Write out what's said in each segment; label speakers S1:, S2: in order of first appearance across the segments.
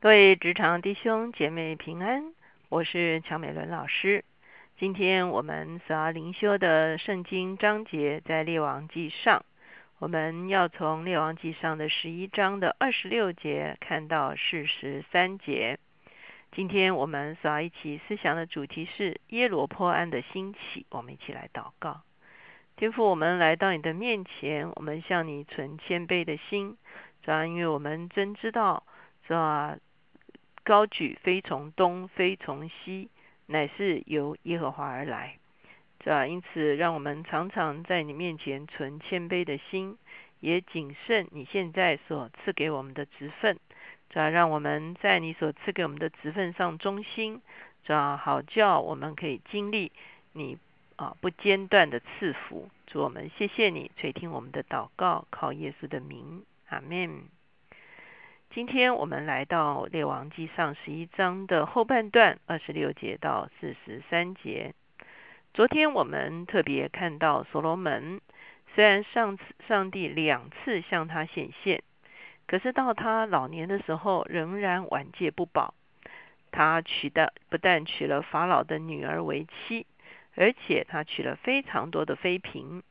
S1: 各位职场弟兄姐妹平安，我是乔美伦老师。今天我们所要灵修的圣经章节在列王记上，我们要从列王记上的十一章的二十六节看到四十三节。今天我们所要一起思想的主题是耶罗坡安的兴起，我们一起来祷告。天父，我们来到你的面前，我们向你存谦卑的心，主要因为我们真知道，是吧？高举非从东，非从西，乃是由耶和华而来，是吧？因此，让我们常常在你面前存谦卑的心，也谨慎你现在所赐给我们的职分，主要让我们在你所赐给我们的职分上忠心，主要好叫我们可以经历你。啊，不间断的赐福，主我们谢谢你垂听我们的祷告，靠耶稣的名，阿门。今天我们来到列王记上十一章的后半段，二十六节到四十三节。昨天我们特别看到所罗门，虽然上次上帝两次向他显现，可是到他老年的时候，仍然晚节不保。他娶的不但娶了法老的女儿为妻。而且他娶了非常多的妃嫔，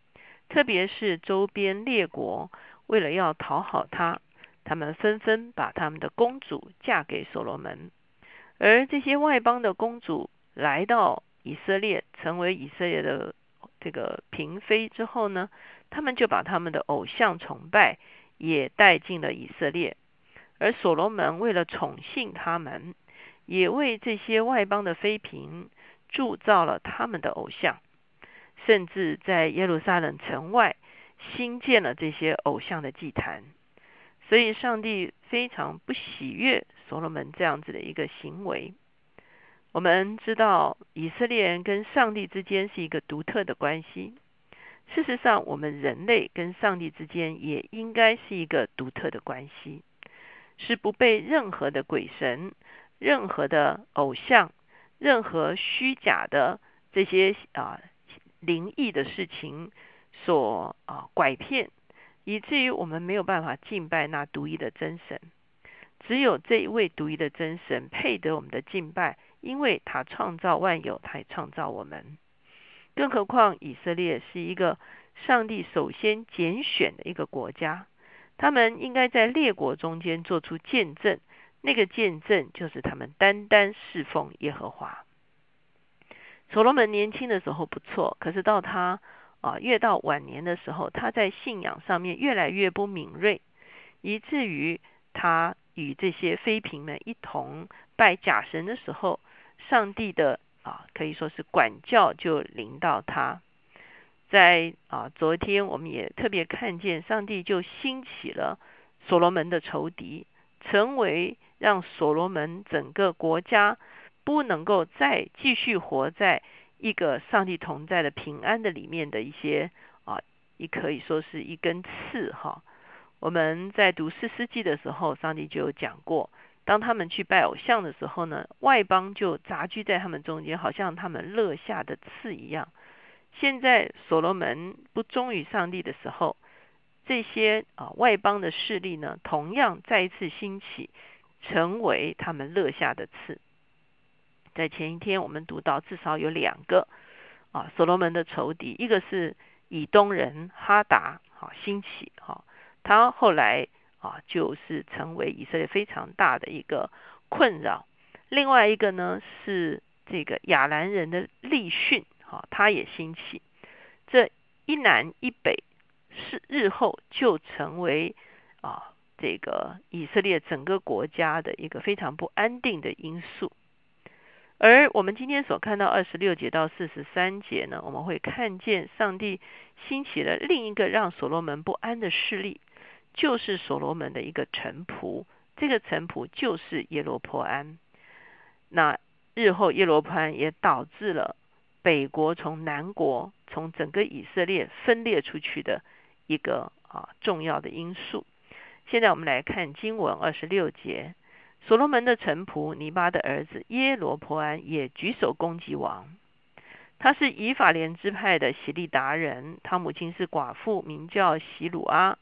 S1: 特别是周边列国，为了要讨好他，他们纷纷把他们的公主嫁给所罗门。而这些外邦的公主来到以色列，成为以色列的这个嫔妃之后呢，他们就把他们的偶像崇拜也带进了以色列。而所罗门为了宠幸他们，也为这些外邦的妃嫔。铸造了他们的偶像，甚至在耶路撒冷城外新建了这些偶像的祭坛。所以，上帝非常不喜悦所罗门这样子的一个行为。我们知道，以色列人跟上帝之间是一个独特的关系。事实上，我们人类跟上帝之间也应该是一个独特的关系，是不被任何的鬼神、任何的偶像。任何虚假的这些啊灵异的事情所啊拐骗，以至于我们没有办法敬拜那独一的真神。只有这一位独一的真神配得我们的敬拜，因为他创造万有，他也创造我们。更何况以色列是一个上帝首先拣选的一个国家，他们应该在列国中间做出见证。那个见证就是他们单单侍奉耶和华。所罗门年轻的时候不错，可是到他啊越到晚年的时候，他在信仰上面越来越不敏锐，以至于他与这些妃嫔们一同拜假神的时候，上帝的啊可以说是管教就临到他。在啊昨天我们也特别看见，上帝就兴起了所罗门的仇敌，成为。让所罗门整个国家不能够再继续活在一个上帝同在的平安的里面的一些啊，也可以说是一根刺哈。我们在读四世纪的时候，上帝就有讲过，当他们去拜偶像的时候呢，外邦就杂居在他们中间，好像他们勒下的刺一样。现在所罗门不忠于上帝的时候，这些啊外邦的势力呢，同样再一次兴起。成为他们乐下的刺。在前一天，我们读到至少有两个啊，所罗门的仇敌，一个是以东人哈达，好兴起，哈，他后来啊，就是成为以色列非常大的一个困扰。另外一个呢，是这个亚兰人的利逊，哈，他也兴起。这一南一北，是日后就成为啊。这个以色列整个国家的一个非常不安定的因素，而我们今天所看到二十六节到四十三节呢，我们会看见上帝兴起了另一个让所罗门不安的势力，就是所罗门的一个臣仆，这个臣仆就是耶罗坡安。那日后耶罗坡安也导致了北国从南国从整个以色列分裂出去的一个啊重要的因素。现在我们来看经文二十六节，所罗门的臣仆尼巴的儿子耶罗坡安也举手攻击王。他是以法莲支派的洗利达人，他母亲是寡妇，名叫洗鲁阿。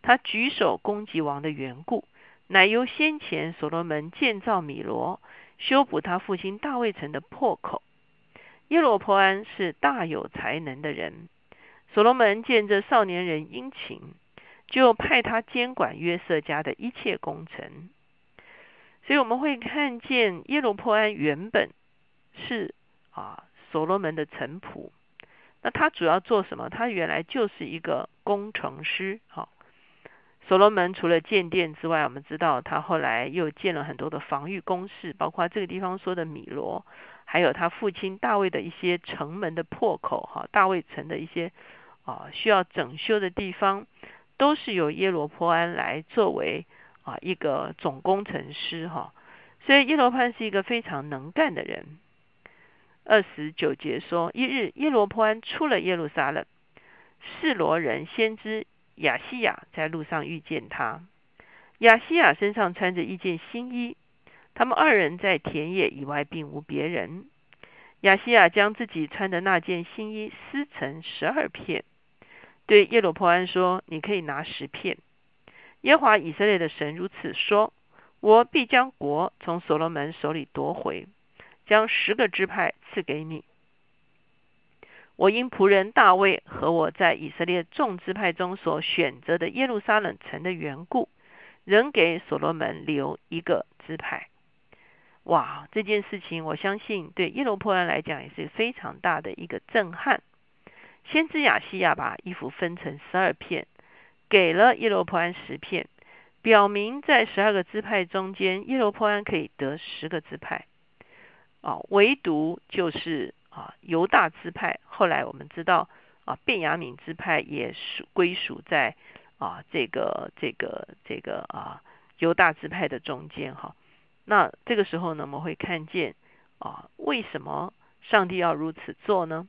S1: 他举手攻击王的缘故，乃由先前所罗门建造米罗，修补他父亲大卫城的破口。耶罗波安是大有才能的人，所罗门见这少年人殷勤，就派他监管约瑟家的一切工程。所以我们会看见耶罗波安原本是啊所罗门的臣仆。那他主要做什么？他原来就是一个工程师。好，所罗门除了建殿之外，我们知道他后来又建了很多的防御工事，包括这个地方说的米罗，还有他父亲大卫的一些城门的破口。哈，大卫城的一些啊需要整修的地方，都是由耶罗波安来作为啊一个总工程师。哈，所以耶罗潘是一个非常能干的人。二十九节说：一日，耶罗波安出了耶路撒冷，示罗人先知亚西亚在路上遇见他。亚西亚身上穿着一件新衣，他们二人在田野以外并无别人。亚西亚将自己穿的那件新衣撕成十二片，对耶罗波安说：“你可以拿十片。”耶华以色列的神如此说：“我必将国从所罗门手里夺回。”将十个支派赐给你。我因仆人大卫和我在以色列众支派中所选择的耶路撒冷城的缘故，仍给所罗门留一个支派。哇，这件事情我相信对耶罗波安来讲也是非常大的一个震撼。先知亚西亚把衣服分成十二片，给了耶罗波安十片，表明在十二个支派中间，耶罗波安可以得十个支派。啊，唯独就是啊犹大支派，后来我们知道啊，便雅悯支派也属归属在啊这个这个这个啊犹大支派的中间哈。那这个时候呢，我们会看见啊，为什么上帝要如此做呢？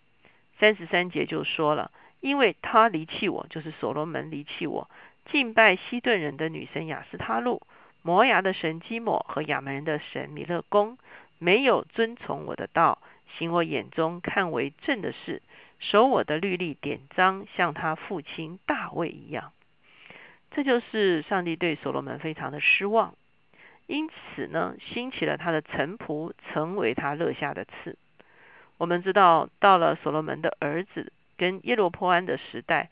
S1: 三十三节就说了，因为他离弃我，就是所罗门离弃我，敬拜西顿人的女神雅斯他路，摩崖的神基摩和亚门人的神米勒公。没有遵从我的道，行我眼中看为正的事，守我的律例典章，像他父亲大卫一样。这就是上帝对所罗门非常的失望，因此呢，兴起了他的臣仆，成为他乐下的刺。我们知道，到了所罗门的儿子跟耶罗波安的时代，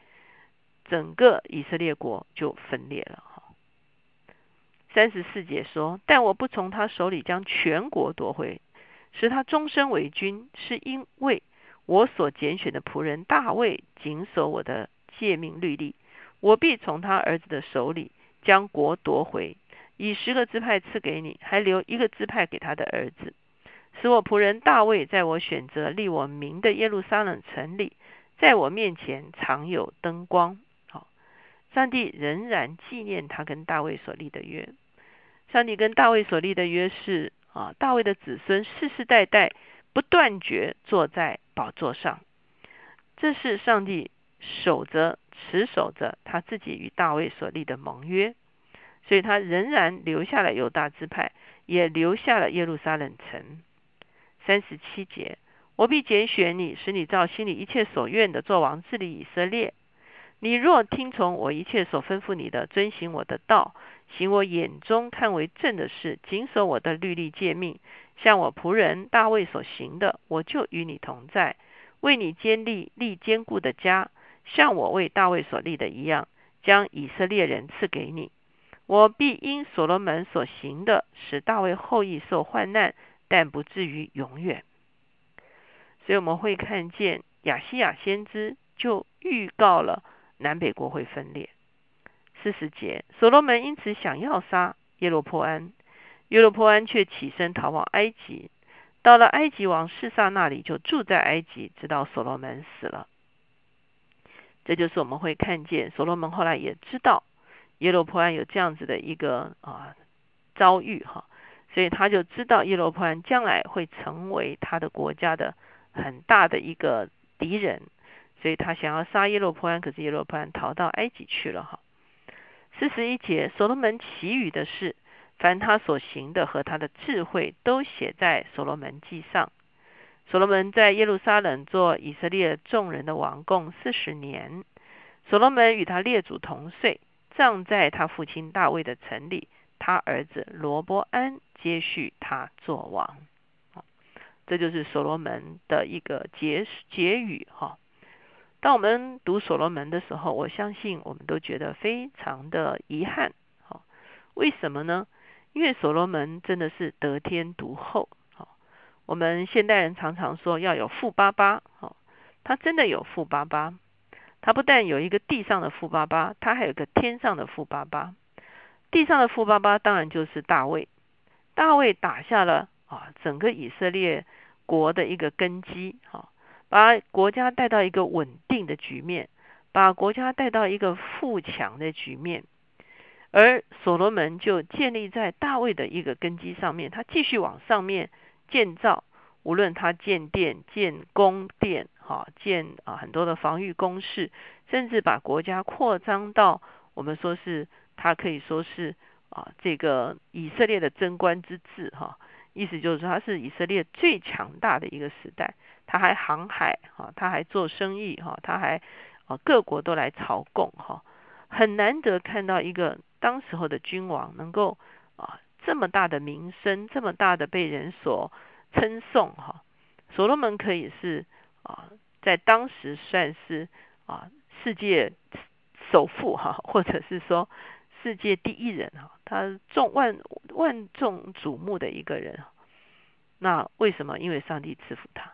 S1: 整个以色列国就分裂了。三十四节说：“但我不从他手里将全国夺回，使他终身为君，是因为我所拣选的仆人大卫谨守我的诫命律例。我必从他儿子的手里将国夺回，以十个支派赐给你，还留一个支派给他的儿子，使我仆人大卫在我选择立我名的耶路撒冷城里，在我面前常有灯光。好，上帝仍然纪念他跟大卫所立的约。”上帝跟大卫所立的约是啊，大卫的子孙世世代代不断绝坐在宝座上，这是上帝守着持守着他自己与大卫所立的盟约，所以他仍然留下了犹大支派，也留下了耶路撒冷城。三十七节，我必拣选你，使你照心里一切所愿的做王治理以色列。你若听从我一切所吩咐你的，遵行我的道。行我眼中看为正的事，谨守我的律例诫命，像我仆人大卫所行的，我就与你同在，为你建立立坚固的家，像我为大卫所立的一样，将以色列人赐给你。我必因所罗门所行的，使大卫后裔受患难，但不至于永远。所以我们会看见亚西亚先知就预告了南北国会分裂。四十节，所罗门因此想要杀耶罗波安，耶罗波安却起身逃往埃及，到了埃及王示撒那里，就住在埃及，直到所罗门死了。这就是我们会看见，所罗门后来也知道耶罗波安有这样子的一个啊遭遇哈，所以他就知道耶罗波安将来会成为他的国家的很大的一个敌人，所以他想要杀耶罗波安，可是耶罗波安逃到埃及去了哈。四十一节，所罗门其余的事，凡他所行的和他的智慧，都写在所罗门记上。所罗门在耶路撒冷做以色列众人的王，共四十年。所罗门与他列祖同岁，葬在他父亲大卫的城里。他儿子罗伯安接续他做王。这就是所罗门的一个结结语哈。当我们读所罗门的时候，我相信我们都觉得非常的遗憾。好，为什么呢？因为所罗门真的是得天独厚。好，我们现代人常常说要有富爸爸。好，他真的有富爸爸。他不但有一个地上的富爸爸，他还有个天上的富爸爸。地上的富爸爸当然就是大卫。大卫打下了啊整个以色列。国的一个根基，哈，把国家带到一个稳定的局面，把国家带到一个富强的局面。而所罗门就建立在大卫的一个根基上面，他继续往上面建造，无论他建殿、建宫殿，哈，建啊很多的防御工事，甚至把国家扩张到我们说是他可以说是啊这个以色列的贞观之治，哈。意思就是说，他是以色列最强大的一个时代。他还航海，哈，他还做生意，哈，他还啊，各国都来朝贡，哈，很难得看到一个当时候的君王能够啊这么大的名声，这么大的被人所称颂，哈。所罗门可以是啊，在当时算是啊世界首富，哈，或者是说。世界第一人哈，他众万万众瞩目的一个人。那为什么？因为上帝赐福他，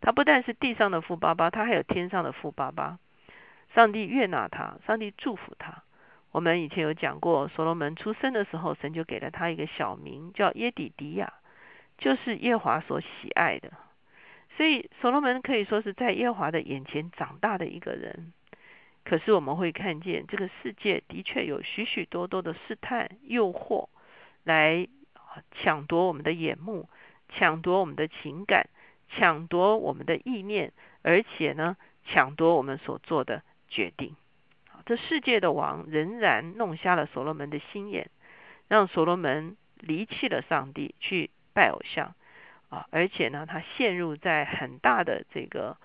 S1: 他不但是地上的富爸爸，他还有天上的富爸爸。上帝悦纳他，上帝祝福他。我们以前有讲过，所罗门出生的时候，神就给了他一个小名，叫耶底迪亚，就是耶华所喜爱的。所以所罗门可以说是在耶华的眼前长大的一个人。可是我们会看见，这个世界的确有许许多多的试探、诱惑，来抢夺我们的眼目，抢夺我们的情感，抢夺我们的意念，而且呢，抢夺我们所做的决定。这世界的王仍然弄瞎了所罗门的心眼，让所罗门离弃了上帝，去拜偶像啊！而且呢，他陷入在很大的这个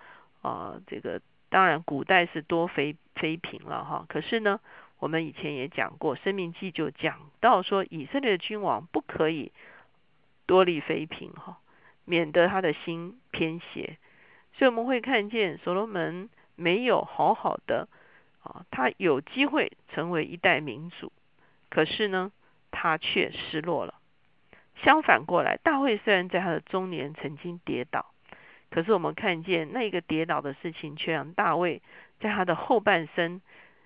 S1: 啊，这个。当然，古代是多妃妃嫔了哈。可是呢，我们以前也讲过，《生命记》就讲到说，以色列的君王不可以多立妃嫔哈，免得他的心偏邪。所以我们会看见，所罗门没有好好的啊，他有机会成为一代民主，可是呢，他却失落了。相反过来，大卫虽然在他的中年曾经跌倒。可是我们看见那个跌倒的事情，却让大卫在他的后半生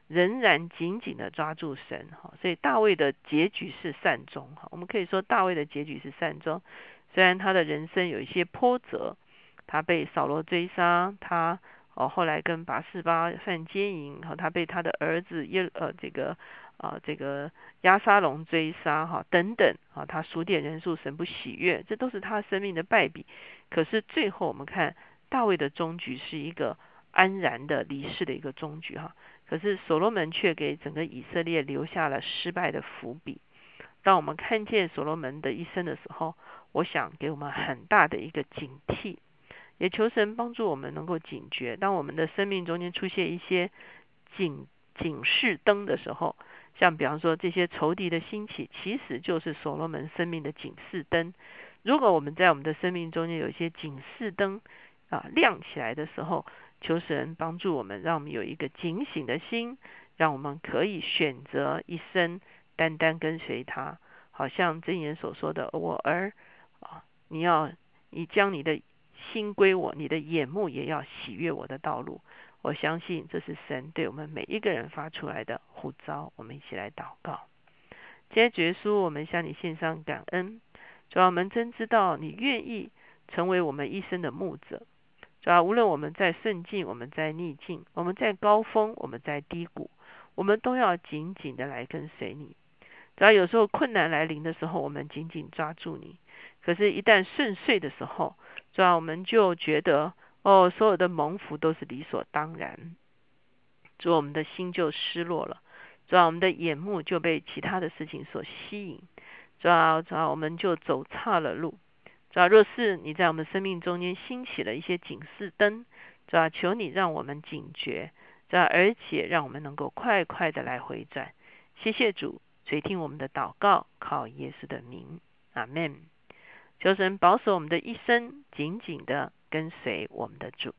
S1: 仍然紧紧的抓住神哈，所以大卫的结局是善终哈。我们可以说大卫的结局是善终，虽然他的人生有一些波折，他被扫罗追杀，他哦后来跟拔示巴犯奸淫，和他被他的儿子耶呃这个。啊，这个压沙龙追杀哈等等啊，他数点人数神不喜悦，这都是他生命的败笔。可是最后我们看大卫的终局是一个安然的离世的一个终局哈。可是所罗门却给整个以色列留下了失败的伏笔。当我们看见所罗门的一生的时候，我想给我们很大的一个警惕，也求神帮助我们能够警觉。当我们的生命中间出现一些警警示灯的时候，像比方说这些仇敌的兴起，其实就是所罗门生命的警示灯。如果我们在我们的生命中间有一些警示灯啊亮起来的时候，求神帮助我们，让我们有一个警醒的心，让我们可以选择一生单单跟随他。好像箴言所说的：“我儿啊，你要你将你的心归我，你的眼目也要喜悦我的道路。”我相信这是神对我们每一个人发出来的呼召，我们一起来祷告。今天结束，我们向你献上感恩。主要我们真知道你愿意成为我们一生的牧者。主要无论我们在顺境，我们在逆境，我们在高峰，我们在低谷，我们都要紧紧的来跟随你。主要有时候困难来临的时候，我们紧紧抓住你；可是，一旦顺遂的时候，主要我们就觉得。哦，所有的蒙福都是理所当然，主，我们的心就失落了，主要我们的眼目就被其他的事情所吸引，主要主要我们就走差了路，主要若是你在我们生命中间兴起了一些警示灯，主要求你让我们警觉，主要而且让我们能够快快的来回转，谢谢主，垂听我们的祷告，靠耶稣的名，阿门。求神保守我们的一生，紧紧的跟随我们的主。